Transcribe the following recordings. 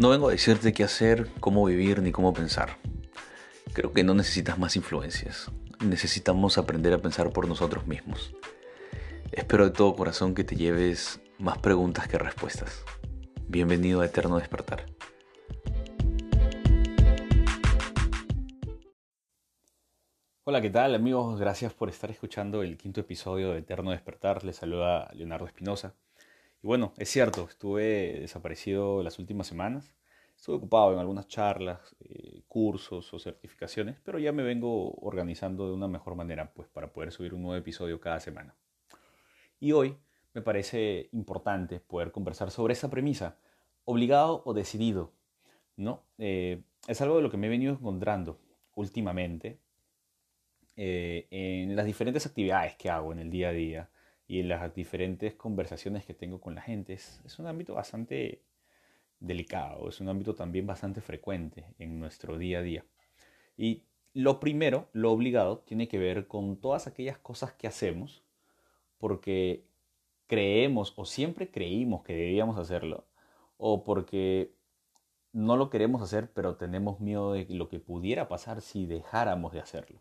No vengo a decirte qué hacer, cómo vivir ni cómo pensar. Creo que no necesitas más influencias. Necesitamos aprender a pensar por nosotros mismos. Espero de todo corazón que te lleves más preguntas que respuestas. Bienvenido a Eterno Despertar. Hola, ¿qué tal amigos? Gracias por estar escuchando el quinto episodio de Eterno Despertar. Les saluda Leonardo Espinosa. Y bueno, es cierto, estuve desaparecido las últimas semanas. Estuve ocupado en algunas charlas, eh, cursos o certificaciones, pero ya me vengo organizando de una mejor manera pues, para poder subir un nuevo episodio cada semana. Y hoy me parece importante poder conversar sobre esa premisa, obligado o decidido. ¿no? Eh, es algo de lo que me he venido encontrando últimamente eh, en las diferentes actividades que hago en el día a día y en las diferentes conversaciones que tengo con la gente. Es, un ámbito bastante delicado, es un ámbito también bastante frecuente en nuestro día a día. Y lo primero, lo obligado, tiene que ver con todas aquellas cosas que hacemos porque creemos o siempre creímos que debíamos hacerlo o porque no lo queremos hacer pero tenemos miedo de lo que pudiera pasar si dejáramos de hacerlo.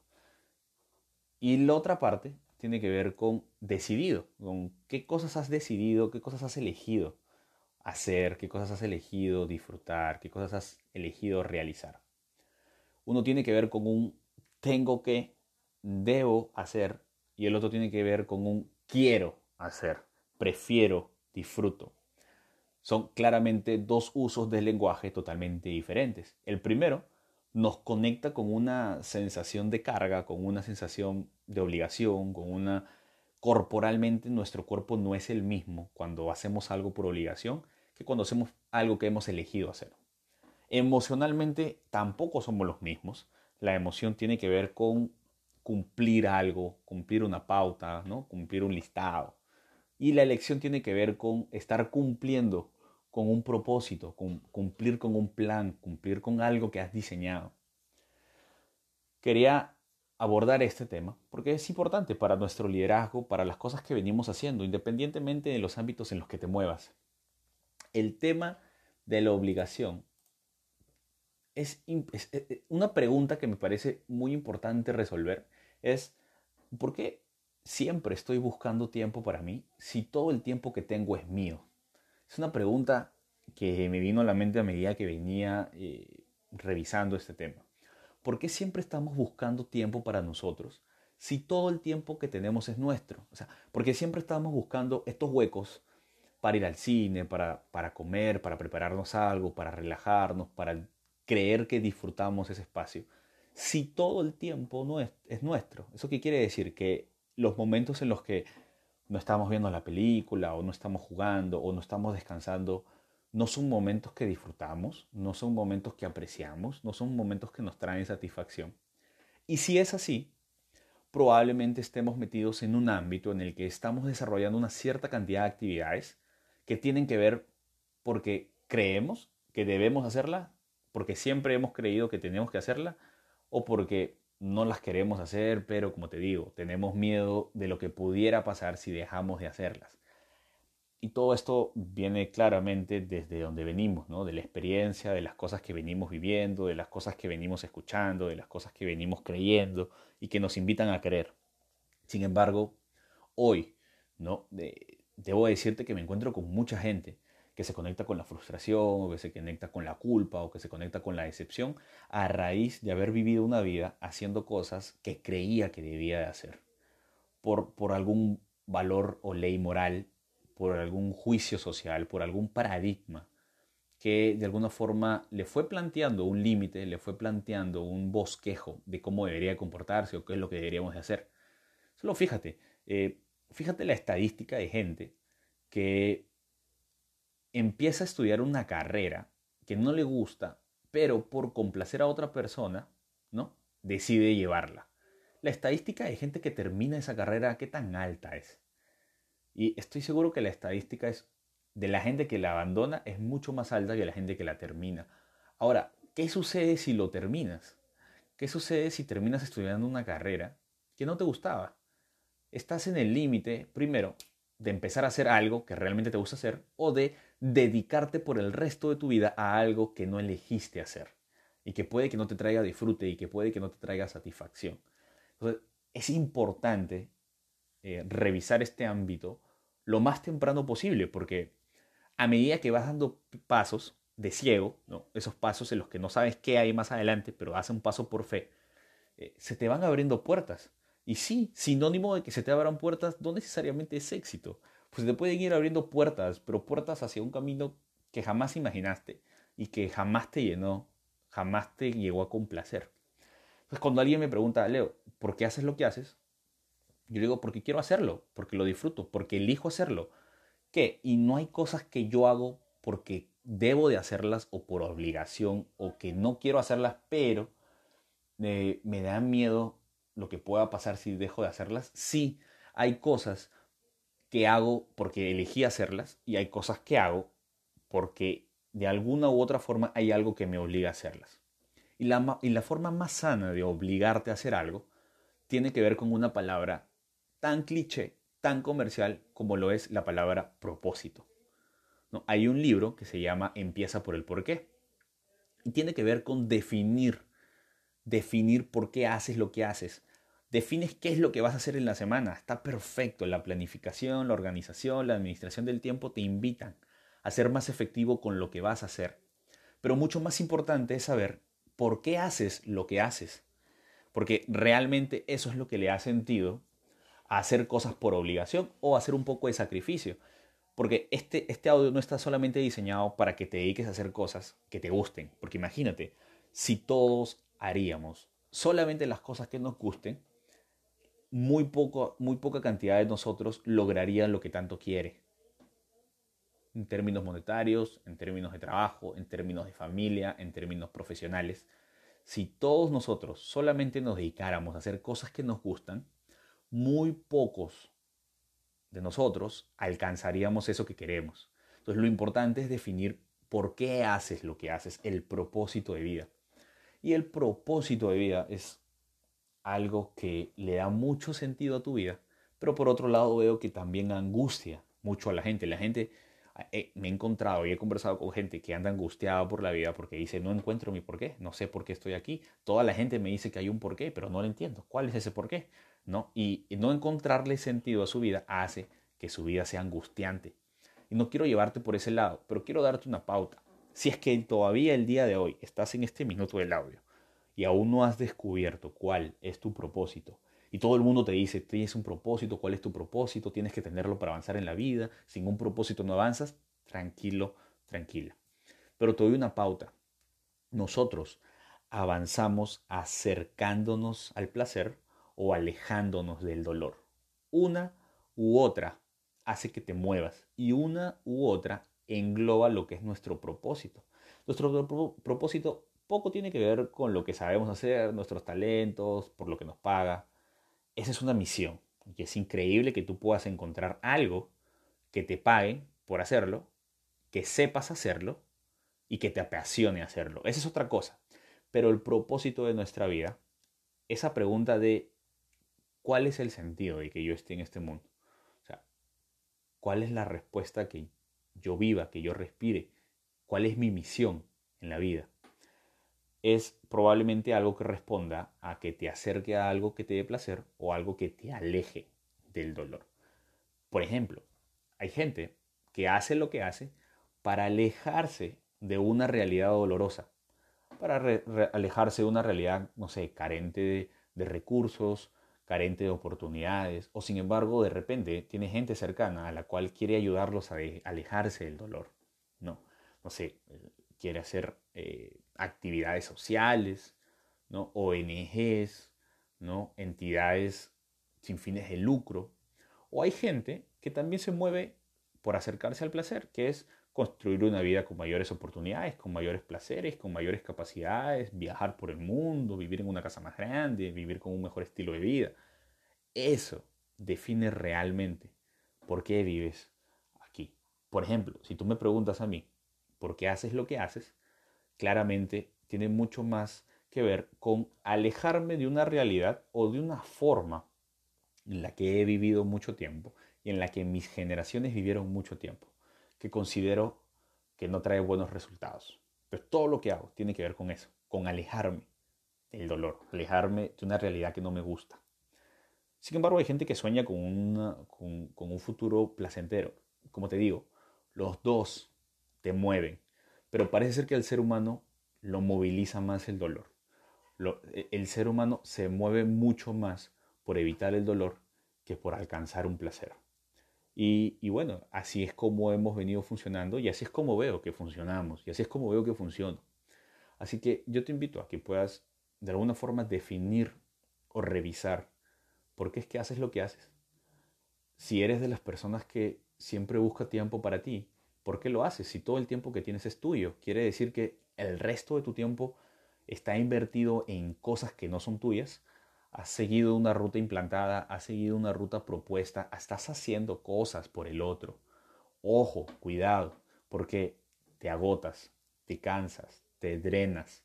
Y la otra parte tiene que ver con decidido, con qué cosas has decidido, qué cosas has elegido hacer, qué cosas has elegido disfrutar, qué cosas has elegido realizar. Uno tiene que ver con un tengo que, debo hacer, y el otro tiene que ver con un quiero hacer, prefiero, disfruto. Son claramente dos usos del lenguaje totalmente diferentes. El primero nos conecta con una sensación de carga, con una sensación de obligación, con una... Corporalmente nuestro cuerpo no es el mismo cuando hacemos algo por obligación que cuando hacemos algo que hemos elegido hacer. Emocionalmente tampoco somos los mismos. La emoción tiene que ver con cumplir algo, cumplir una pauta, ¿no? cumplir un listado. Y la elección tiene que ver con estar cumpliendo con un propósito, con cumplir con un plan, cumplir con algo que has diseñado. Quería abordar este tema porque es importante para nuestro liderazgo, para las cosas que venimos haciendo, independientemente de los ámbitos en los que te muevas. El tema de la obligación es, eh, eh, una pregunta que me parece muy importante resolver. Es, ¿por qué siempre estoy buscando tiempo para mí si todo el tiempo que tengo es mío? Es una pregunta que me vino a la mente a medida que venía eh, revisando este tema. ¿Por qué siempre estamos buscando tiempo para nosotros si todo el tiempo que tenemos es nuestro? O sea, porque siempre estamos buscando estos huecos para ir al cine, para, para comer, para prepararnos algo, para relajarnos, para creer que disfrutamos ese espacio. Si todo el tiempo no es, es nuestro. ¿Eso qué quiere decir? Que los momentos en los que no estamos viendo la película o no estamos jugando o no estamos descansando, no son momentos que disfrutamos, no son momentos que apreciamos, no son momentos que nos traen satisfacción. Y si es así, probablemente estemos metidos en un ámbito en el que estamos desarrollando una cierta cantidad de actividades que tienen que ver porque creemos que debemos hacerla, porque siempre hemos creído que tenemos que hacerla, o porque no las queremos hacer, pero como te digo, tenemos miedo de lo que pudiera pasar si dejamos de hacerlas. Y todo esto viene claramente desde donde venimos, ¿no? de la experiencia, de las cosas que venimos viviendo, de las cosas que venimos escuchando, de las cosas que venimos creyendo y que nos invitan a creer. Sin embargo, hoy, ¿no? Debo decirte que me encuentro con mucha gente que se conecta con la frustración o que se conecta con la culpa o que se conecta con la decepción a raíz de haber vivido una vida haciendo cosas que creía que debía de hacer por, por algún valor o ley moral, por algún juicio social, por algún paradigma que de alguna forma le fue planteando un límite, le fue planteando un bosquejo de cómo debería comportarse o qué es lo que deberíamos de hacer. Solo fíjate, eh, fíjate la estadística de gente que empieza a estudiar una carrera que no le gusta, pero por complacer a otra persona, ¿no? Decide llevarla. La estadística de gente que termina esa carrera, ¿qué tan alta es? Y estoy seguro que la estadística es de la gente que la abandona es mucho más alta que la gente que la termina. Ahora, ¿qué sucede si lo terminas? ¿Qué sucede si terminas estudiando una carrera que no te gustaba? Estás en el límite, primero, de empezar a hacer algo que realmente te gusta hacer o de dedicarte por el resto de tu vida a algo que no elegiste hacer y que puede que no te traiga disfrute y que puede que no te traiga satisfacción. Entonces, es importante eh, revisar este ámbito lo más temprano posible porque a medida que vas dando pasos de ciego, ¿no? esos pasos en los que no sabes qué hay más adelante, pero haces un paso por fe, eh, se te van abriendo puertas. Y sí, sinónimo de que se te abran puertas no necesariamente es éxito. Pues te pueden ir abriendo puertas, pero puertas hacia un camino que jamás imaginaste y que jamás te llenó, jamás te llegó a complacer. Entonces cuando alguien me pregunta, Leo, ¿por qué haces lo que haces? Yo digo, porque quiero hacerlo, porque lo disfruto, porque elijo hacerlo. ¿Qué? Y no hay cosas que yo hago porque debo de hacerlas o por obligación o que no quiero hacerlas, pero eh, me da miedo lo que pueda pasar si dejo de hacerlas. Sí, hay cosas que hago porque elegí hacerlas y hay cosas que hago porque de alguna u otra forma hay algo que me obliga a hacerlas. Y la, y la forma más sana de obligarte a hacer algo tiene que ver con una palabra tan cliché, tan comercial como lo es la palabra propósito. ¿No? Hay un libro que se llama Empieza por el porqué y tiene que ver con definir, definir por qué haces lo que haces, defines qué es lo que vas a hacer en la semana. Está perfecto. La planificación, la organización, la administración del tiempo te invitan a ser más efectivo con lo que vas a hacer. Pero mucho más importante es saber por qué haces lo que haces. Porque realmente eso es lo que le ha sentido a hacer cosas por obligación o hacer un poco de sacrificio. Porque este, este audio no está solamente diseñado para que te dediques a hacer cosas que te gusten. Porque imagínate, si todos haríamos solamente las cosas que nos gusten, muy, poco, muy poca cantidad de nosotros lograría lo que tanto quiere. En términos monetarios, en términos de trabajo, en términos de familia, en términos profesionales. Si todos nosotros solamente nos dedicáramos a hacer cosas que nos gustan, muy pocos de nosotros alcanzaríamos eso que queremos. Entonces lo importante es definir por qué haces lo que haces, el propósito de vida. Y el propósito de vida es algo que le da mucho sentido a tu vida, pero por otro lado veo que también angustia mucho a la gente. La gente, eh, me he encontrado y he conversado con gente que anda angustiada por la vida porque dice, no encuentro mi porqué, no sé por qué estoy aquí. Toda la gente me dice que hay un porqué, pero no lo entiendo. ¿Cuál es ese porqué? ¿No? Y no encontrarle sentido a su vida hace que su vida sea angustiante. Y no quiero llevarte por ese lado, pero quiero darte una pauta. Si es que todavía el día de hoy estás en este minuto del audio y aún no has descubierto cuál es tu propósito, y todo el mundo te dice, tienes un propósito, cuál es tu propósito, tienes que tenerlo para avanzar en la vida, sin un propósito no avanzas, tranquilo, tranquila. Pero te doy una pauta. Nosotros avanzamos acercándonos al placer o alejándonos del dolor. Una u otra hace que te muevas y una u otra engloba lo que es nuestro propósito. Nuestro propósito poco tiene que ver con lo que sabemos hacer, nuestros talentos, por lo que nos paga. Esa es una misión. Y es increíble que tú puedas encontrar algo que te pague por hacerlo, que sepas hacerlo y que te apasione hacerlo. Esa es otra cosa. Pero el propósito de nuestra vida, esa pregunta de cuál es el sentido de que yo esté en este mundo. O sea, cuál es la respuesta que yo viva, que yo respire, cuál es mi misión en la vida es probablemente algo que responda a que te acerque a algo que te dé placer o algo que te aleje del dolor. Por ejemplo, hay gente que hace lo que hace para alejarse de una realidad dolorosa, para alejarse de una realidad, no sé, carente de, recursos, carente de oportunidades, o sin embargo de repente tiene gente cercana a la cual quiere ayudarlos a alejarse del dolor. No, no sé, quiere hacer eh, actividades sociales, ¿no? ONGs, ¿no? entidades sin fines de lucro. O hay gente que también se mueve por acercarse al placer, que es construir una vida con mayores oportunidades, con mayores placeres, con mayores capacidades, viajar por el mundo, vivir en una casa más grande, vivir con un mejor estilo de vida. Eso define realmente por qué vives aquí. Por ejemplo, si tú me preguntas a mí, ¿por qué haces lo que haces? Claramente tiene mucho más que ver con alejarme de una realidad o de una forma en la que he vivido mucho tiempo y en la que mis generaciones vivieron mucho tiempo, que considero que no trae buenos resultados. Pero todo lo que hago tiene que ver con eso, con alejarme del dolor, alejarme de una realidad que no me gusta. Sin embargo, hay gente que sueña con, con, un futuro placentero. Como te digo, los dos te mueven, pero parece ser que el ser humano lo moviliza más el dolor. E, el ser humano se mueve mucho más por evitar el dolor que por alcanzar un placer. Y, y, bueno, así es como hemos venido funcionando y así es como veo que funcionamos y así es como veo que funciona. Así que yo te invito a que puedas de alguna forma definir o revisar por qué es que haces lo que haces. Si eres de las personas que siempre busca tiempo para ti, ¿por qué lo haces? Si todo el tiempo que tienes es tuyo, quiere decir que el resto de tu tiempo está invertido en cosas que no son tuyas. Has seguido una ruta implantada, has seguido una ruta propuesta, estás haciendo cosas por el otro. Ojo, cuidado, porque te agotas, te cansas, te drenas,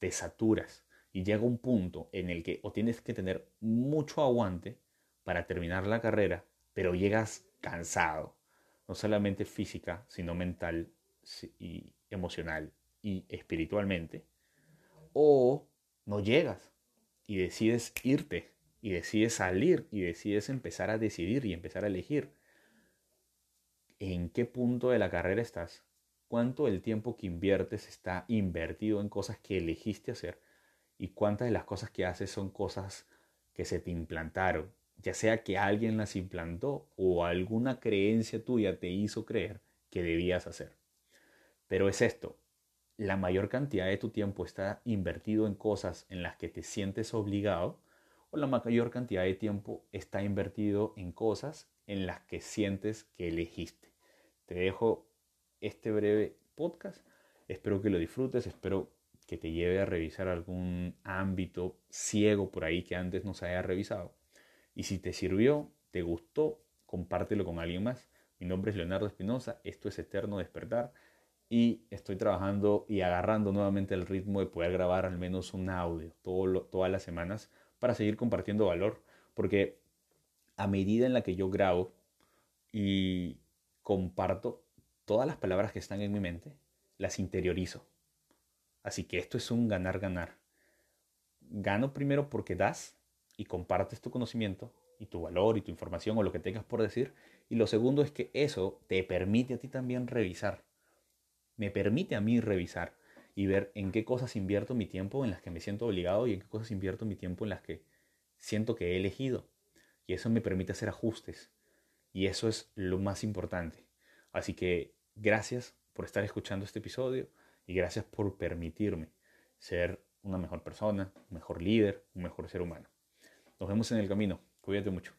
te saturas y llega un punto en el que o tienes que tener mucho aguante para terminar la carrera, pero llegas cansado, no solamente física, sino mental y emocional y espiritualmente, o no llegas y decides irte y decides salir y decides empezar a decidir y empezar a elegir en qué punto de la carrera estás, cuánto el tiempo que inviertes está invertido en cosas que elegiste hacer y cuántas de las cosas que haces son cosas que se te implantaron, ya sea que alguien las implantó o alguna creencia tuya te hizo creer que debías hacer. Pero es esto, la mayor cantidad de tu tiempo está invertido en cosas en las que te sientes obligado o la mayor cantidad de tiempo está invertido en cosas en las que sientes que elegiste. Te dejo este breve podcast, espero que lo disfrutes, espero que te lleve a revisar algún ámbito ciego por ahí que antes no se haya revisado. Y si te sirvió, te gustó, compártelo con alguien más. Mi nombre es Leonardo Espinosa, esto es Eterno Despertar y estoy trabajando y agarrando nuevamente el ritmo de poder grabar al menos un audio todas las semanas para seguir compartiendo valor, porque a medida en la que yo grabo y comparto todas las palabras que están en mi mente, las interiorizo Así que esto es un ganar-ganar. Gano primero porque das y compartes tu conocimiento y tu valor y tu información o lo que tengas por decir. Y lo segundo es que eso te permite a ti también revisar. Me permite a mí revisar y ver en qué cosas invierto mi tiempo en las que me siento obligado y en qué cosas invierto mi tiempo en las que siento que he elegido. Y eso me permite hacer ajustes. Y eso es lo más importante. Así que gracias por estar escuchando este episodio y gracias por permitirme ser una mejor persona, un mejor líder, un mejor ser humano. Nos vemos en el camino. Cuídate mucho.